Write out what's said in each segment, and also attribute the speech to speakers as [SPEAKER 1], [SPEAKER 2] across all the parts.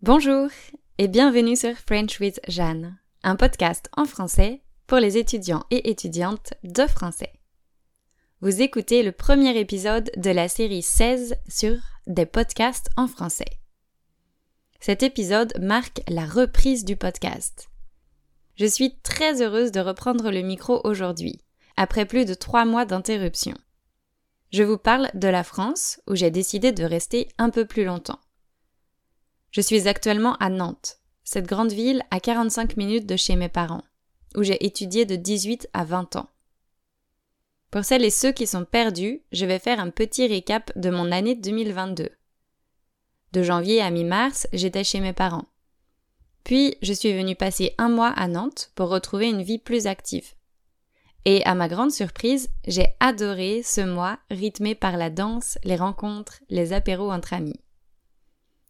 [SPEAKER 1] Bonjour et bienvenue sur French with Jeanne, un podcast en français pour les étudiants et étudiantes de français. Vous écoutez le premier épisode de la série 16 sur des podcasts en français. Cet épisode marque la reprise du podcast. Je suis très heureuse de reprendre le micro aujourd'hui, après plus de trois mois d'interruption. Je vous parle de la France, où j'ai décidé de rester un peu plus longtemps. Je suis actuellement à Nantes, cette grande ville à 45 minutes de chez mes parents, où j'ai étudié de 18 à 20 ans. Pour celles et ceux qui sont perdus, je vais faire un petit récap de mon année 2022. De janvier à mi-mars, j'étais chez mes parents. Puis, je suis venue passer un mois à Nantes pour retrouver une vie plus active. Et à ma grande surprise, j'ai adoré ce mois rythmé par la danse, les rencontres, les apéros entre amis.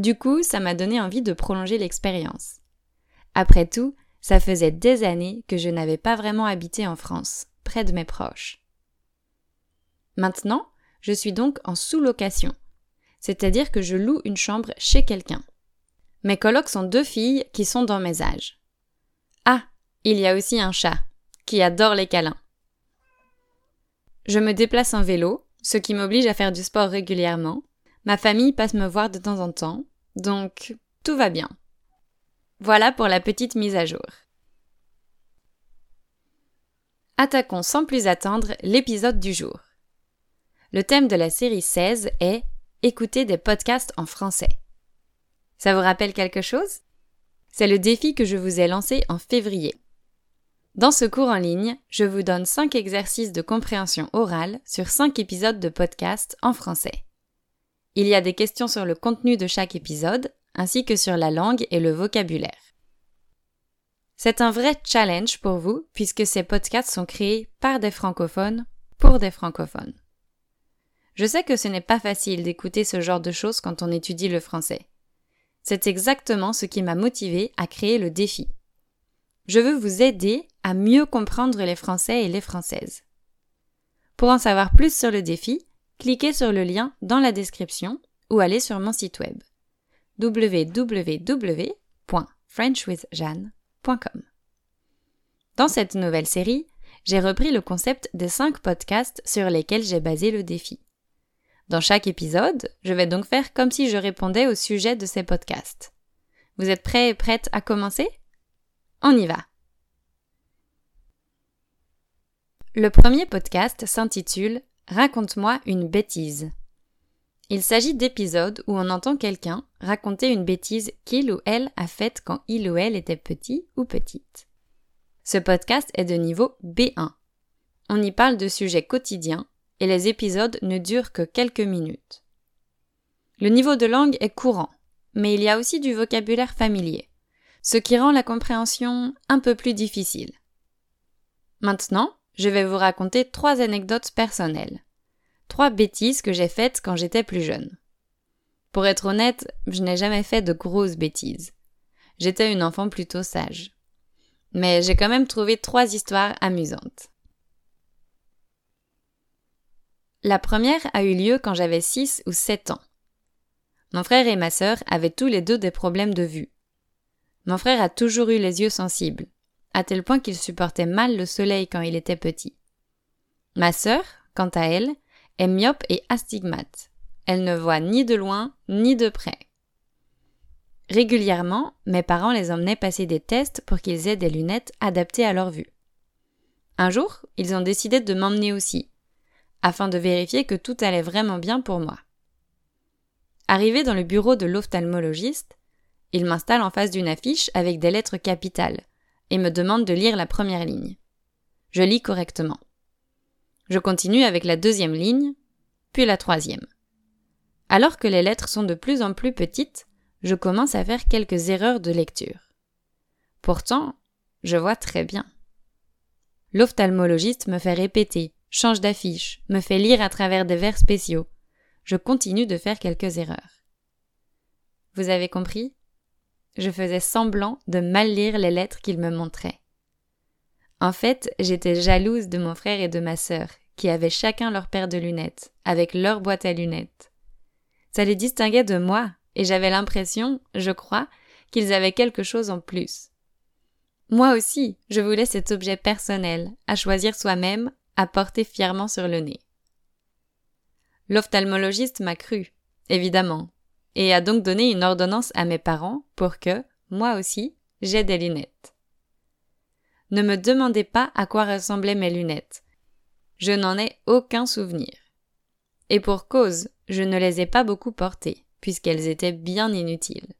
[SPEAKER 1] Du coup, ça m'a donné envie de prolonger l'expérience. Après tout, ça faisait des années que je n'avais pas vraiment habité en France, près de mes proches. Maintenant, je suis donc en sous-location, c'est-à-dire que je loue une chambre chez quelqu'un. Mes colocs sont deux filles qui sont dans mes âges. Ah, il y a aussi un chat, qui adore les câlins. Je me déplace en vélo, ce qui m'oblige à faire du sport régulièrement. Ma famille passe me voir de temps en temps, donc, tout va bien. Voilà pour la petite mise à jour. Attaquons sans plus attendre l'épisode du jour. Le thème de la série 16 est Écouter des podcasts en français. Ça vous rappelle quelque chose? C'est le défi que je vous ai lancé en février. Dans ce cours en ligne, je vous donne 5 exercices de compréhension orale sur 5 épisodes de podcast en français. Il y a des questions sur le contenu de chaque épisode, ainsi que sur la langue et le vocabulaire. C'est un vrai challenge pour vous, puisque ces podcasts sont créés par des francophones pour des francophones. Je sais que ce n'est pas facile d'écouter ce genre de choses quand on étudie le français. C'est exactement ce qui m'a motivé à créer le défi. Je veux vous aider à mieux comprendre les Français et les Françaises. Pour en savoir plus sur le défi, cliquez sur le lien dans la description ou allez sur mon site web www.frenchwithjeanne.com. Dans cette nouvelle série, j'ai repris le concept des cinq podcasts sur lesquels j'ai basé le défi. Dans chaque épisode, je vais donc faire comme si je répondais au sujet de ces podcasts. Vous êtes prêts et prêtes à commencer? On y va Le premier podcast s'intitule Raconte-moi une bêtise. Il s'agit d'épisodes où on entend quelqu'un raconter une bêtise qu'il ou elle a faite quand il ou elle était petit ou petite. Ce podcast est de niveau B1. On y parle de sujets quotidiens et les épisodes ne durent que quelques minutes. Le niveau de langue est courant, mais il y a aussi du vocabulaire familier, ce qui rend la compréhension un peu plus difficile. Maintenant, je vais vous raconter trois anecdotes personnelles. Trois bêtises que j'ai faites quand j'étais plus jeune. Pour être honnête, je n'ai jamais fait de grosses bêtises. J'étais une enfant plutôt sage. Mais j'ai quand même trouvé trois histoires amusantes. La première a eu lieu quand j'avais 6 ou 7 ans. Mon frère et ma sœur avaient tous les deux des problèmes de vue. Mon frère a toujours eu les yeux sensibles à tel point qu'il supportait mal le soleil quand il était petit. Ma sœur, quant à elle, est myope et astigmate. Elle ne voit ni de loin ni de près. Régulièrement, mes parents les emmenaient passer des tests pour qu'ils aient des lunettes adaptées à leur vue. Un jour, ils ont décidé de m'emmener aussi, afin de vérifier que tout allait vraiment bien pour moi. Arrivé dans le bureau de l'ophtalmologiste, il m'installe en face d'une affiche avec des lettres capitales, et me demande de lire la première ligne. Je lis correctement. Je continue avec la deuxième ligne, puis la troisième. Alors que les lettres sont de plus en plus petites, je commence à faire quelques erreurs de lecture. Pourtant, je vois très bien. L'ophtalmologiste me fait répéter, change d'affiche, me fait lire à travers des vers spéciaux. Je continue de faire quelques erreurs. Vous avez compris? Je faisais semblant de mal lire les lettres qu'il me montrait. En fait, j'étais jalouse de mon frère et de ma sœur, qui avaient chacun leur paire de lunettes, avec leur boîte à lunettes. Ça les distinguait de moi, et j'avais l'impression, je crois, qu'ils avaient quelque chose en plus. Moi aussi, je voulais cet objet personnel, à choisir soi-même, à porter fièrement sur le nez. L'ophtalmologiste m'a cru, évidemment, et a donc donné une ordonnance à mes parents pour que, moi aussi, j'aie des lunettes. Ne me demandez pas à quoi ressemblaient mes lunettes. Je n'en ai aucun souvenir. Et pour cause, je ne les ai pas beaucoup portées, puisqu'elles étaient bien inutiles.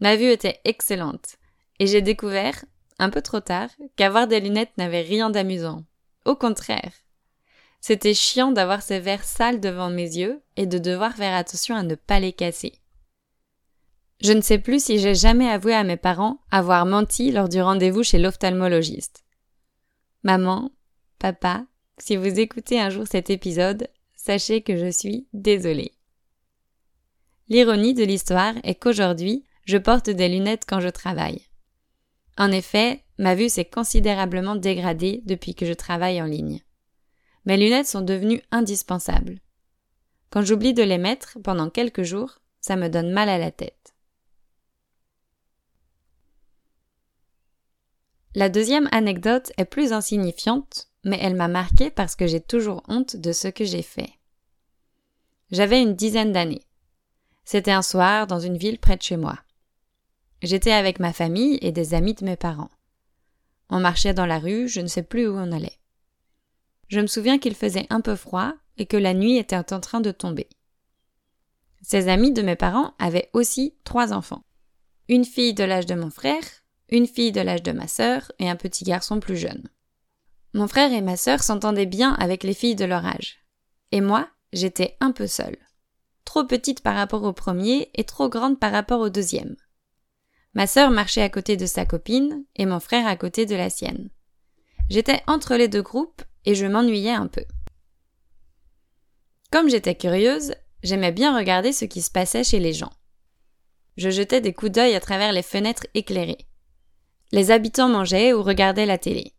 [SPEAKER 1] Ma vue était excellente, et j'ai découvert, un peu trop tard, qu'avoir des lunettes n'avait rien d'amusant. Au contraire. C'était chiant d'avoir ces verres sales devant mes yeux et de devoir faire attention à ne pas les casser. Je ne sais plus si j'ai jamais avoué à mes parents avoir menti lors du rendez-vous chez l'ophtalmologiste. Maman, papa, si vous écoutez un jour cet épisode, sachez que je suis désolée. L'ironie de l'histoire est qu'aujourd'hui, je porte des lunettes quand je travaille. En effet, ma vue s'est considérablement dégradée depuis que je travaille en ligne. Mes lunettes sont devenues indispensables. Quand j'oublie de les mettre pendant quelques jours, ça me donne mal à la tête. La deuxième anecdote est plus insignifiante, mais elle m'a marquée parce que j'ai toujours honte de ce que j'ai fait. J'avais une dizaine d'années. C'était un soir dans une ville près de chez moi. J'étais avec ma famille et des amis de mes parents. On marchait dans la rue, je ne sais plus où on allait. Je me souviens qu'il faisait un peu froid et que la nuit était en train de tomber. Ces amis de mes parents avaient aussi trois enfants. Une fille de l'âge de mon frère, une fille de l'âge de ma sœur et un petit garçon plus jeune. Mon frère et ma sœur s'entendaient bien avec les filles de leur âge. Et moi, j'étais un peu seule. Trop petite par rapport au premier et trop grande par rapport au deuxième. Ma sœur marchait à côté de sa copine et mon frère à côté de la sienne. J'étais entre les deux groupes et je m'ennuyais un peu. Comme j'étais curieuse, j'aimais bien regarder ce qui se passait chez les gens. Je jetais des coups d'œil à travers les fenêtres éclairées. Les habitants mangeaient ou regardaient la télé.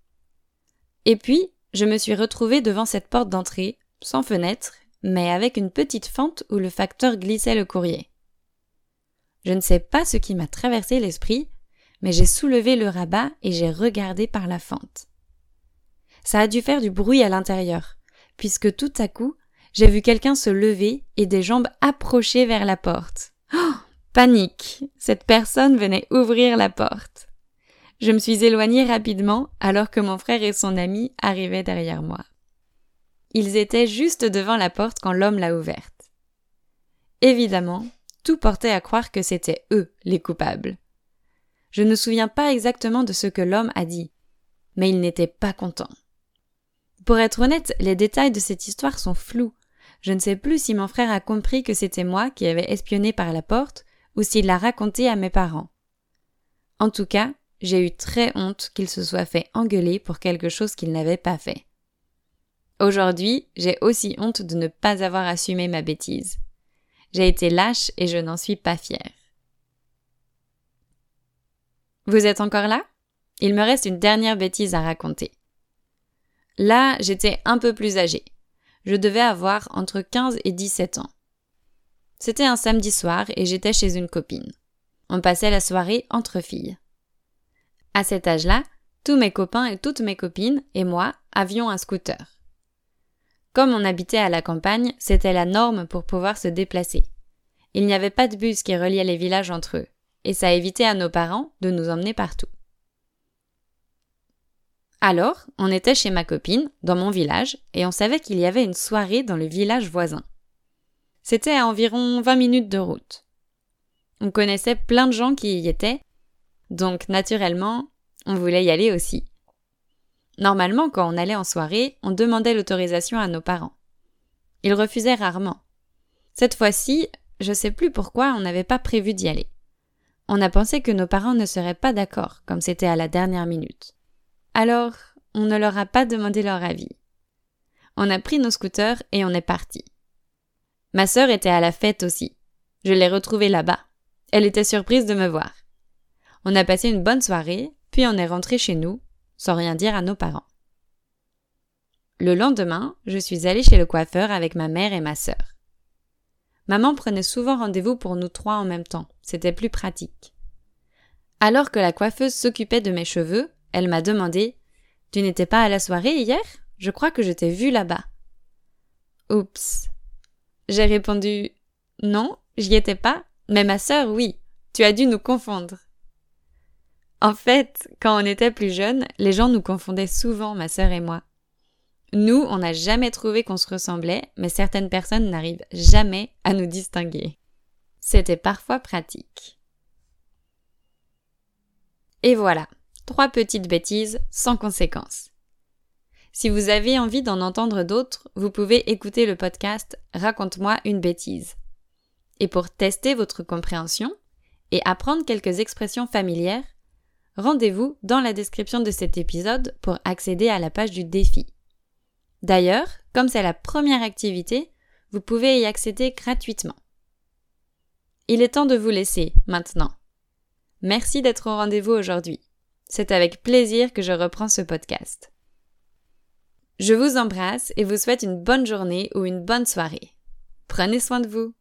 [SPEAKER 1] Et puis, je me suis retrouvée devant cette porte d'entrée, sans fenêtre, mais avec une petite fente où le facteur glissait le courrier. Je ne sais pas ce qui m'a traversé l'esprit, mais j'ai soulevé le rabat et j'ai regardé par la fente. Ça a dû faire du bruit à l'intérieur, puisque tout à coup, j'ai vu quelqu'un se lever et des jambes approcher vers la porte. Oh, panique. Cette personne venait ouvrir la porte. Je me suis éloignée rapidement alors que mon frère et son ami arrivaient derrière moi. Ils étaient juste devant la porte quand l'homme l'a ouverte. Évidemment, tout portait à croire que c'était eux les coupables. Je ne me souviens pas exactement de ce que l'homme a dit, mais il n'était pas content. Pour être honnête, les détails de cette histoire sont flous. Je ne sais plus si mon frère a compris que c'était moi qui avais espionné par la porte ou s'il l'a raconté à mes parents. En tout cas, j'ai eu très honte qu'il se soit fait engueuler pour quelque chose qu'il n'avait pas fait. Aujourd'hui, j'ai aussi honte de ne pas avoir assumé ma bêtise. J'ai été lâche et je n'en suis pas fière. Vous êtes encore là? Il me reste une dernière bêtise à raconter. Là, j'étais un peu plus âgée. Je devais avoir entre 15 et 17 ans. C'était un samedi soir et j'étais chez une copine. On passait la soirée entre filles. À cet âge-là, tous mes copains et toutes mes copines et moi avions un scooter. Comme on habitait à la campagne, c'était la norme pour pouvoir se déplacer. Il n'y avait pas de bus qui reliait les villages entre eux, et ça évitait à nos parents de nous emmener partout. Alors, on était chez ma copine, dans mon village, et on savait qu'il y avait une soirée dans le village voisin. C'était à environ 20 minutes de route. On connaissait plein de gens qui y étaient, donc naturellement, on voulait y aller aussi. Normalement, quand on allait en soirée, on demandait l'autorisation à nos parents. Ils refusaient rarement. Cette fois-ci, je sais plus pourquoi on n'avait pas prévu d'y aller. On a pensé que nos parents ne seraient pas d'accord, comme c'était à la dernière minute. Alors, on ne leur a pas demandé leur avis. On a pris nos scooters et on est parti. Ma sœur était à la fête aussi. Je l'ai retrouvée là-bas. Elle était surprise de me voir. On a passé une bonne soirée, puis on est rentré chez nous, sans rien dire à nos parents. Le lendemain, je suis allée chez le coiffeur avec ma mère et ma sœur. Maman prenait souvent rendez-vous pour nous trois en même temps, c'était plus pratique. Alors que la coiffeuse s'occupait de mes cheveux, elle m'a demandé Tu n'étais pas à la soirée hier? Je crois que je t'ai vu là-bas. Oups. J'ai répondu Non, j'y étais pas, mais ma sœur, oui. Tu as dû nous confondre. En fait, quand on était plus jeunes, les gens nous confondaient souvent, ma sœur et moi. Nous, on n'a jamais trouvé qu'on se ressemblait, mais certaines personnes n'arrivent jamais à nous distinguer. C'était parfois pratique. Et voilà, trois petites bêtises sans conséquences. Si vous avez envie d'en entendre d'autres, vous pouvez écouter le podcast Raconte-moi une bêtise. Et pour tester votre compréhension et apprendre quelques expressions familières, rendez-vous dans la description de cet épisode pour accéder à la page du défi. D'ailleurs, comme c'est la première activité, vous pouvez y accéder gratuitement. Il est temps de vous laisser maintenant. Merci d'être au rendez-vous aujourd'hui. C'est avec plaisir que je reprends ce podcast. Je vous embrasse et vous souhaite une bonne journée ou une bonne soirée. Prenez soin de vous.